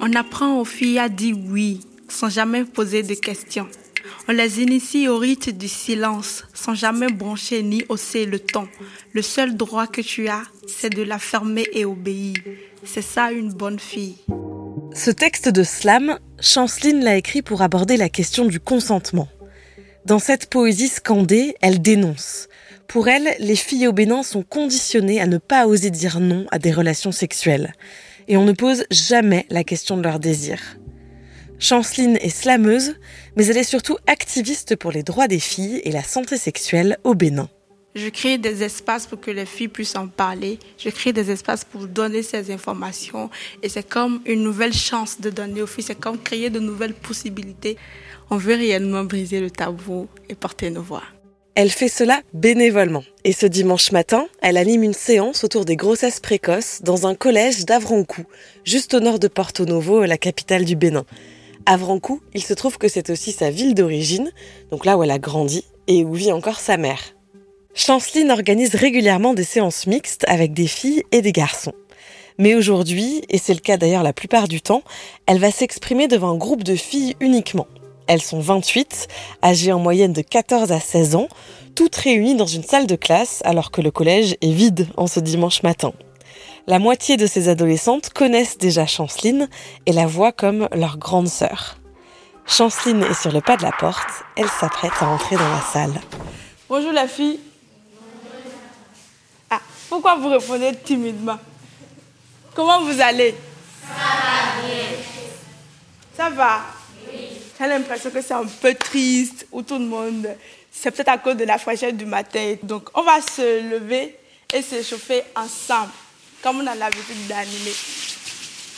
On apprend aux filles à dire oui sans jamais poser de questions. On les initie au rite du silence sans jamais broncher ni hausser le ton. Le seul droit que tu as, c'est de la fermer et obéir. C'est ça une bonne fille. Ce texte de slam, Chanceline l'a écrit pour aborder la question du consentement. Dans cette poésie scandée, elle dénonce. Pour elle, les filles Bénin sont conditionnées à ne pas oser dire non à des relations sexuelles. Et on ne pose jamais la question de leur désir. Chanceline est slameuse, mais elle est surtout activiste pour les droits des filles et la santé sexuelle au Bénin. Je crée des espaces pour que les filles puissent en parler. Je crée des espaces pour donner ces informations. Et c'est comme une nouvelle chance de donner aux filles. C'est comme créer de nouvelles possibilités. On veut réellement briser le tabou et porter nos voix. Elle fait cela bénévolement. Et ce dimanche matin, elle anime une séance autour des grossesses précoces dans un collège d'Avrancou, juste au nord de Porto Novo, la capitale du Bénin. Avrancou, il se trouve que c'est aussi sa ville d'origine, donc là où elle a grandi et où vit encore sa mère. Chanceline organise régulièrement des séances mixtes avec des filles et des garçons. Mais aujourd'hui, et c'est le cas d'ailleurs la plupart du temps, elle va s'exprimer devant un groupe de filles uniquement. Elles sont 28, âgées en moyenne de 14 à 16 ans, toutes réunies dans une salle de classe alors que le collège est vide en ce dimanche matin. La moitié de ces adolescentes connaissent déjà Chanceline et la voient comme leur grande sœur. Chanceline est sur le pas de la porte, elle s'apprête à entrer dans la salle. Bonjour la fille. Pourquoi vous répondez timidement? Comment vous allez? Ça va bien. Ça va. J'ai l'impression que c'est un peu triste, ou tout le monde. C'est peut-être à cause de la fraîcheur du matin. Donc, on va se lever et s'échauffer ensemble, comme on a l'habitude d'animer.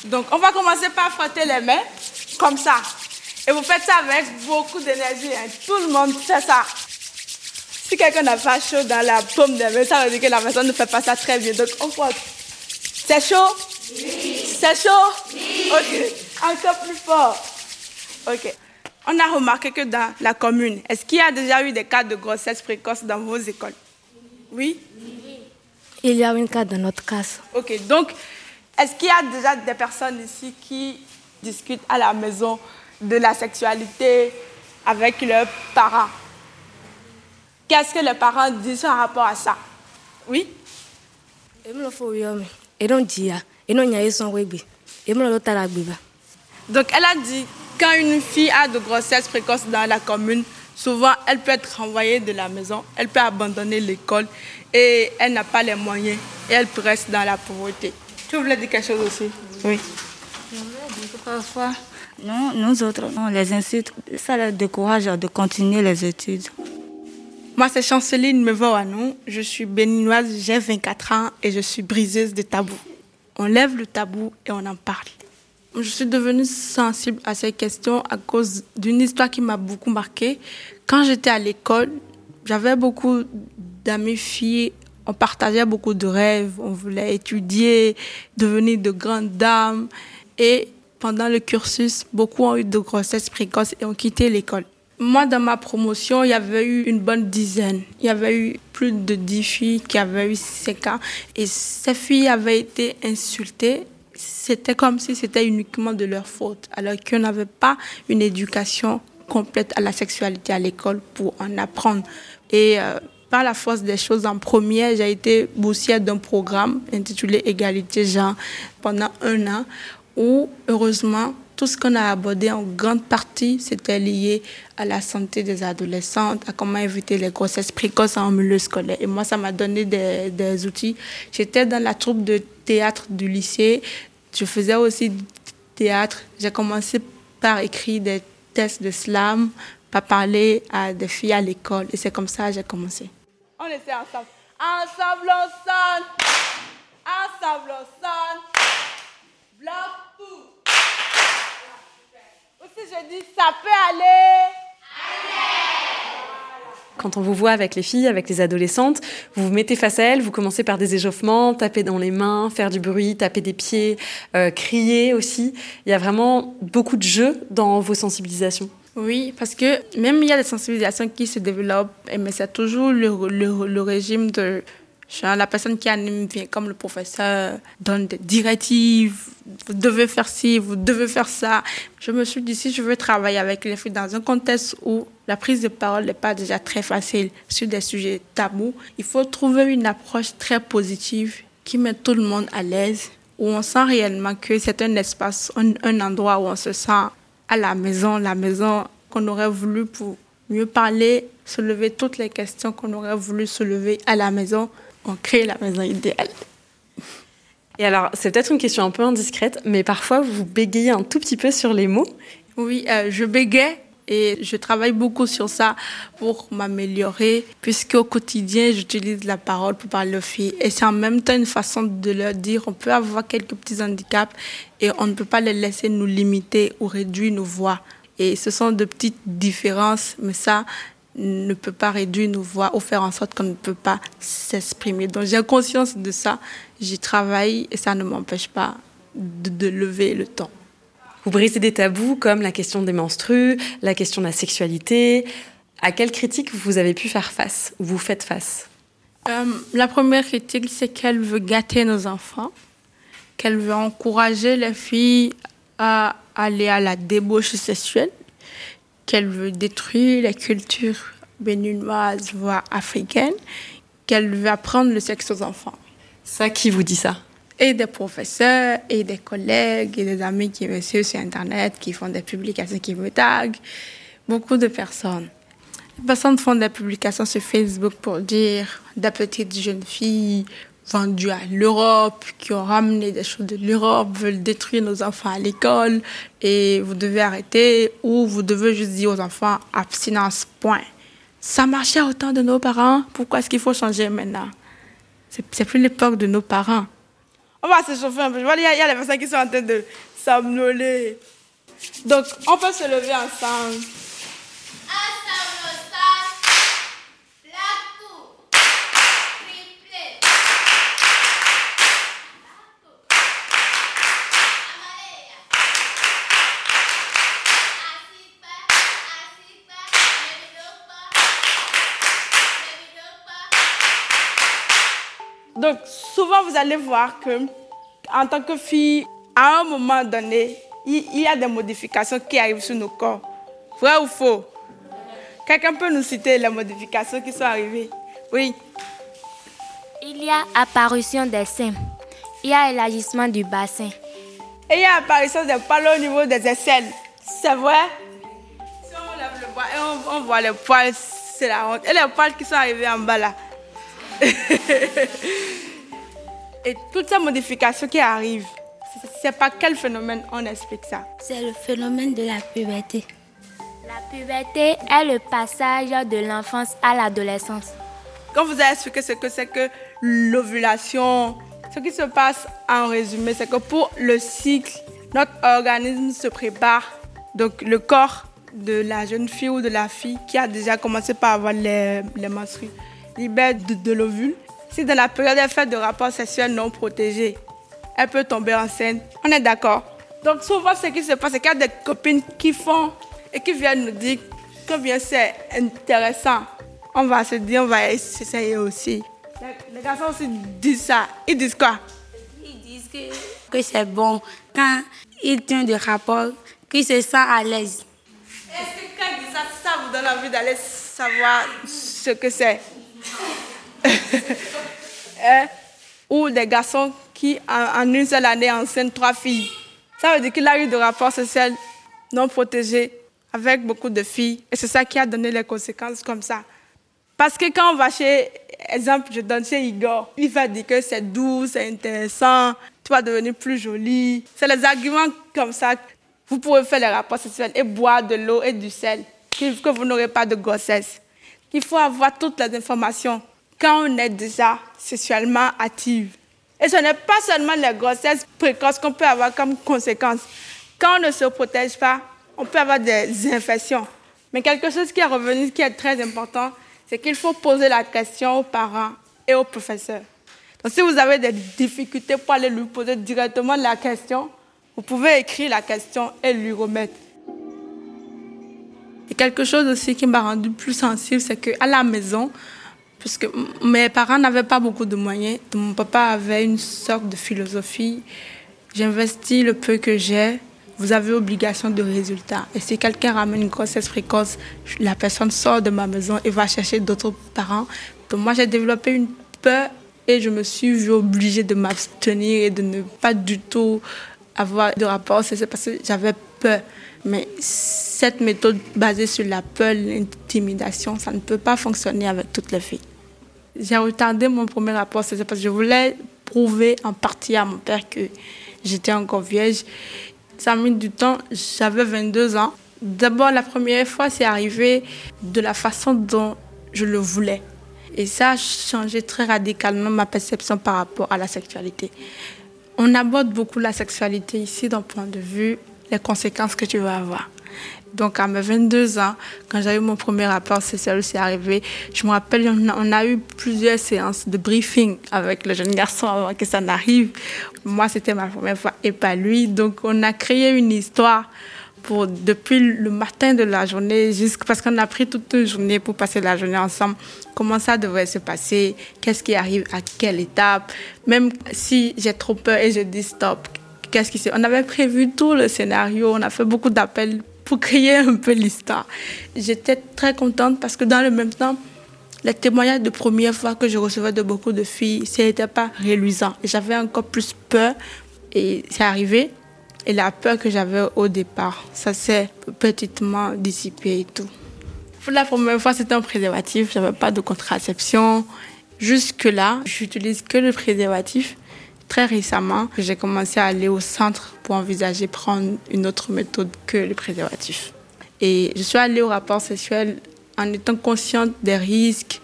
Donc, on va commencer par frotter les mains, comme ça. Et vous faites ça avec beaucoup d'énergie. Hein. Tout le monde fait ça. Si quelqu'un n'a pas chaud dans la paume des mains, ça veut dire que la personne ne fait pas ça très bien. Donc, on frotte. C'est chaud? Oui. C'est chaud? Oui. Ok. Encore plus fort. Ok. On a remarqué que dans la commune, est-ce qu'il y a déjà eu des cas de grossesse précoce dans vos écoles? Oui. Il y a une cas dans notre classe. Ok. Donc, est-ce qu'il y a déjà des personnes ici qui discutent à la maison de la sexualité avec leurs parents? Qu'est-ce que les parents disent en rapport à ça? Oui? Donc, elle a dit, quand une fille a de grossesse précoce dans la commune, souvent, elle peut être renvoyée de la maison, elle peut abandonner l'école et elle n'a pas les moyens et elle reste dans la pauvreté. Tu voulais dire quelque chose aussi? Oui. Je voulais dire que parfois, nous, nous autres, on les incite, ça les décourage de continuer les études. Moi, c'est Chanceline Mevoanou. Je suis béninoise, j'ai 24 ans et je suis briseuse de tabous. On lève le tabou et on en parle. Je suis devenue sensible à ces questions à cause d'une histoire qui m'a beaucoup marquée. Quand j'étais à l'école, j'avais beaucoup d'amis filles. On partageait beaucoup de rêves. On voulait étudier, devenir de grandes dames. Et pendant le cursus, beaucoup ont eu de grossesses précoces et ont quitté l'école. Moi, dans ma promotion, il y avait eu une bonne dizaine. Il y avait eu plus de dix filles qui avaient eu ces cas. Et ces filles avaient été insultées. C'était comme si c'était uniquement de leur faute, alors qu'on n'avait pas une éducation complète à la sexualité à l'école pour en apprendre. Et euh, par la force des choses, en première, j'ai été boursière d'un programme intitulé Égalité genre pendant un an, où, heureusement, tout ce qu'on a abordé en grande partie, c'était lié à la santé des adolescentes, à comment éviter les grossesses précoces en milieu scolaire. Et moi, ça m'a donné des, des outils. J'étais dans la troupe de théâtre du lycée. Je faisais aussi du théâtre. J'ai commencé par écrire des tests de slam, par parler à des filles à l'école. Et c'est comme ça que j'ai commencé. On essaie ensemble. Ensemble, on sonne. Ensemble, on. Bloc tout. Aussi, je dis, ça peut aller. Quand on vous voit avec les filles, avec les adolescentes, vous vous mettez face à elles, vous commencez par des échauffements, taper dans les mains, faire du bruit, taper des pieds, euh, crier aussi. Il y a vraiment beaucoup de jeux dans vos sensibilisations. Oui, parce que même il y a des sensibilisations qui se développent, mais c'est toujours le, le, le régime de la personne qui anime vient comme le professeur, donne des directives, vous devez faire ci, vous devez faire ça. Je me suis dit, si je veux travailler avec les filles dans un contexte où la prise de parole n'est pas déjà très facile sur des sujets tabous, il faut trouver une approche très positive qui met tout le monde à l'aise, où on sent réellement que c'est un espace, un, un endroit où on se sent à la maison, la maison qu'on aurait voulu pour mieux parler, soulever toutes les questions qu'on aurait voulu soulever à la maison on crée la maison idéale. Et alors, c'est peut-être une question un peu indiscrète, mais parfois vous bégayez un tout petit peu sur les mots. Oui, euh, je bégaye et je travaille beaucoup sur ça pour m'améliorer, puisque au quotidien, j'utilise la parole pour parler aux filles. Et c'est en même temps une façon de leur dire on peut avoir quelques petits handicaps et on ne peut pas les laisser nous limiter ou réduire nos voix. Et ce sont de petites différences, mais ça, ne peut pas réduire nos voix ou faire en sorte qu'on ne peut pas s'exprimer. Donc j'ai conscience de ça, j'y travaille et ça ne m'empêche pas de, lever le temps. Vous brisez des tabous comme la question des menstrues, la question de la sexualité. À quelle critique vous avez pu faire face ou vous faites face? Euh, La première critique, c'est qu'elle veut gâter nos enfants, qu'elle veut encourager les filles à aller à la débauche sexuelle qu'elle veut détruire la culture béninoise, voire africaine, qu'elle veut apprendre le sexe aux enfants. Ça, qui vous dit ça? Et des professeurs, et des collègues, et des amis qui me suivent sur Internet, qui font des publications, qui me taguent. Beaucoup de personnes. Les personnes font des publications sur Facebook pour dire des petites jeunes filles vendus à l'Europe, qui ont ramené des choses de l'Europe, veulent détruire nos enfants à l'école et vous devez arrêter ou vous devez juste dire aux enfants abstinence, point. Ça marchait au temps de nos parents, pourquoi est-ce qu'il faut changer maintenant? C'est plus l'époque de nos parents. On va se chauffer un peu. Il y, a, des personnes qui sont en train de somnoler. Donc, on peut se lever ensemble. Donc, souvent, vous allez voir que, en tant que fille, à un moment donné, il y a des modifications qui arrivent sur nos corps. Vrai ou faux? Quelqu'un peut nous citer les modifications qui sont arrivées? Oui. Il y a apparition des seins. Il y a élargissement du bassin. Et il y a apparition des poils au niveau des aisselles. C'est vrai? Si on lève le bras et on, on voit les poils, c'est la honte. Et les poils qui sont arrivés en bas là? Et toutes ces modifications qui arrivent, c'est pas quel phénomène on explique ça? C'est le phénomène de la puberté. La puberté est le passage de l'enfance à l'adolescence. Quand vous avez expliqué ce que c'est que l'ovulation, ce qui se passe en résumé, c'est que pour le cycle, notre organisme se prépare. Donc le corps de la jeune fille ou de la fille qui a déjà commencé par avoir les, les menstrues libère de, l'ovule. Si dans la période elle fait de rapports sexuels non protégés, elle peut tomber enceinte. On est d'accord Donc souvent ce qui se passe, c'est qu'il y a des copines qui font et qui viennent nous dire que bien c'est intéressant. On va se dire, on va essayer aussi. Les, garçons aussi disent ça. Ils disent quoi? Ils disent que, que c'est bon quand ils tiennent des rapports, qu'ils se sentent à l'aise. Est-ce que quand ils disent ça, ça vous donne envie d'aller savoir ce que c'est? Ou des garçons qui, en, une seule année, enseignent trois filles. Ça veut dire qu'il a eu des rapports sociaux non protégés avec beaucoup de filles. Et c'est ça qui a donné les conséquences comme ça. Parce que quand on va chez, exemple, je donne chez Igor, il va dire que c'est doux, c'est intéressant, tu vas devenir plus jolie. C'est les arguments comme ça. Vous pouvez faire les rapports sexuels et boire de l'eau et du sel, que vous n'aurez pas de grossesse. Il faut avoir toutes les informations quand on est déjà sexuellement active. Et ce n'est pas seulement les grossesses précoces qu'on peut avoir comme conséquence. Quand on ne se protège pas, on peut avoir des infections. Mais quelque chose qui est revenu, qui est très important, c'est qu'il faut poser la question aux parents et aux professeurs. Donc si vous avez des difficultés pour aller lui poser directement la question, vous pouvez écrire la question et lui remettre. Et quelque chose aussi qui m'a rendu plus sensible, c'est qu'à la maison, Parce que mes parents n'avaient pas beaucoup de moyens. Mon papa avait une sorte de philosophie. J'investis le peu que j'ai. Vous avez obligation de résultat. Et si quelqu'un ramène une grossesse précoce, la personne sort de ma maison et va chercher d'autres parents. Donc moi, j'ai développé une peur et je me suis vue obligée de m'abstenir et de ne pas du tout avoir de rapport. C'est parce que j'avais peur. Mais cette méthode basée sur la peur, l'intimidation, ça ne peut pas fonctionner avec toutes les filles. J'ai retardé mon premier rapport, c'est parce que je voulais prouver en partie à mon père que j'étais encore vierge. Ça a mis du temps, j'avais 22 ans. D'abord, la première fois, c'est arrivé de la façon dont je le voulais. Et ça a changé très radicalement ma perception par rapport à la sexualité. On aborde beaucoup la sexualité ici d'un point de vue les conséquences que tu vas avoir. Donc, à mes 22 ans, quand j'ai eu mon premier rapport c'est arrivé. Je me rappelle, on a, on a, eu plusieurs séances de briefing avec le jeune garçon avant que ça n'arrive. Moi, c'était ma première fois et pas lui. Donc, on a créé une histoire pour, depuis le matin de la journée, jusqu'à parce qu'on a pris toute une journée pour passer la journée ensemble. Comment ça devrait se passer? Qu'est-ce qui arrive? À quelle étape? Même si j'ai trop peur et je dis stop, qu'est-ce qui se... On avait prévu tout le scénario, on a fait beaucoup d'appels pour créer un peu l'histoire. J'étais très contente parce que dans le même temps, les témoignages de première fois que je recevais de beaucoup de filles, ce n'était pas reluisant. J'avais encore plus peur et c'est arrivé. Et la peur que j'avais au départ, ça s'est petitement dissipé et tout. Pour la première fois, c'était un préservatif. J'avais pas de contraception. Jusque-là, j'utilise que le préservatif. Très récemment, j'ai commencé à aller au centre pour envisager prendre une autre méthode que le préservatif. Et je suis allée au rapport sexuel en étant consciente des risques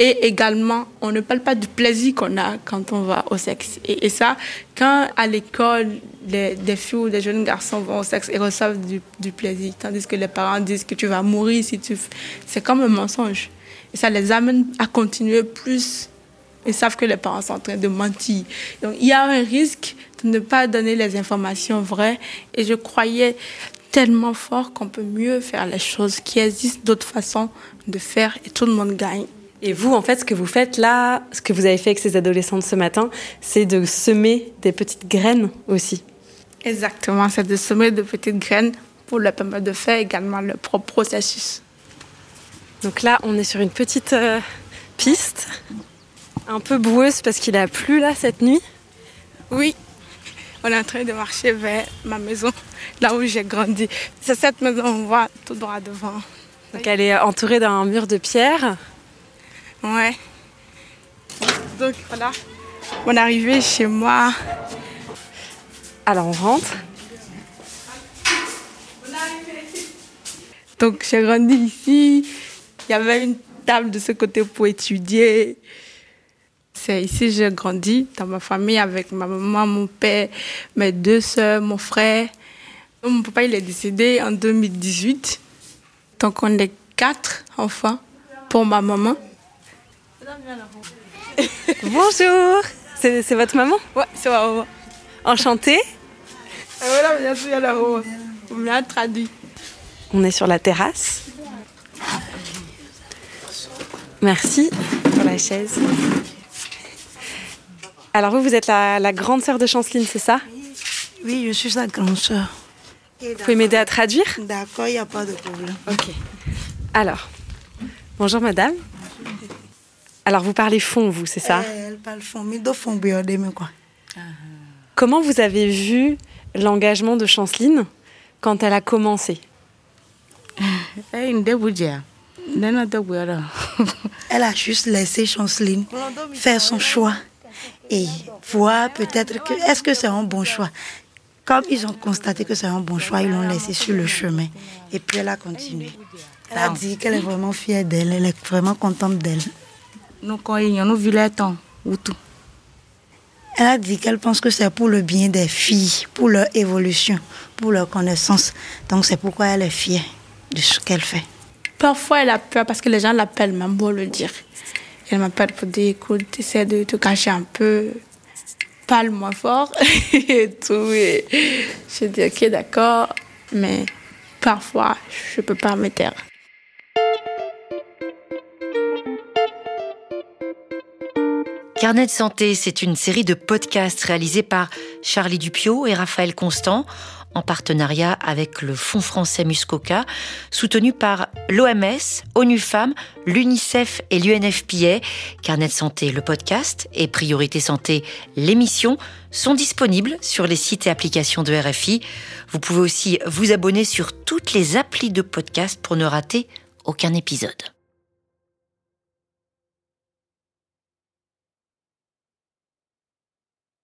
et également, on ne parle pas du plaisir qu'on a quand on va au sexe. Et, ça, quand à l'école, des filles ou des jeunes garçons vont au sexe et reçoivent du, du, plaisir, tandis que les parents disent que tu vas mourir si tu... C'est comme un mensonge. Et ça les amène à continuer plus. Ils savent que les parents sont en train de mentir. Donc, il y a un risque de ne pas donner les informations vraies. Et je croyais tellement fort qu'on peut mieux faire les choses, qu'il existe d'autres façons de faire et tout le monde gagne. Et vous, en fait, ce que vous faites là, ce que vous avez fait avec ces adolescentes ce matin, c'est de semer des petites graines aussi. Exactement, c'est de semer de petites graines pour leur permettre de faire également leur propre processus. Donc là, on est sur une petite euh, piste, un peu boueuse parce qu'il a plu là cette nuit. Oui, on est en train de marcher vers ma maison, là où j'ai grandi. C'est cette maison qu'on voit tout droit devant. Donc elle est entourée d'un mur de pierre. Ouais. Donc voilà, on est arrivé chez moi. Alors on rentre. Donc j'ai grandi ici. Il y avait une table de ce côté pour étudier. C'est ici que j'ai grandi, dans ma famille, avec ma maman, mon père, mes deux soeurs, mon frère. Mon papa, il est décédé en 2018. Donc on est quatre enfants pour ma maman. Bonjour C'est votre maman? Ouais, c'est ma maman. Enchantée Voilà, bien sûr, la maman. On l'a traduit. On est sur la terrasse. Merci pour la chaise. Alors vous, vous êtes la, la grande sœur de Chanceline, c'est ça? Oui, je suis sa grande sœur. Vous pouvez m'aider à traduire? D'accord, il n'y a pas de problème. Ok. Alors, bonjour madame. Alors vous parlez fond, vous, c'est ça? Elle parle fond, mais de fond, mais quoi. Comment vous avez vu l'engagement de Chanceline quand elle a commencé? Elle a juste laissé Chanceline faire son choix et voir peut-être que est-ce que c'est un bon choix? Comme ils ont constaté que c'est un bon choix, ils l'ont laissé sur le chemin. Et puis elle a continué. Elle a dit qu'elle est vraiment fière d'elle, elle est vraiment contente d'elle. Elle a dit qu'elle pense que c'est pour le bien des filles, pour leur évolution, pour leur connaissance. Donc c'est pourquoi elle est fière de ce qu'elle fait. Parfois, elle a peur parce que les gens l'appellent même pour le dire. Elle m'appelle pour dire, écoute, essaie de te cacher un peu, parle moins fort et tout. Et je dis, ok, d'accord, mais parfois, je peux pas me taire. Carnet de santé, c'est une série de podcasts réalisés par Charlie Dupio et Raphaël Constant en partenariat avec le Fonds français Muscoca, soutenu par l'OMS, ONU Femmes, l'UNICEF et l'UNFPA. Carnet santé, le podcast et Priorité santé, l'émission sont disponibles sur les sites et applications de RFI. Vous pouvez aussi vous abonner sur toutes les applis de podcast pour ne rater aucun épisode.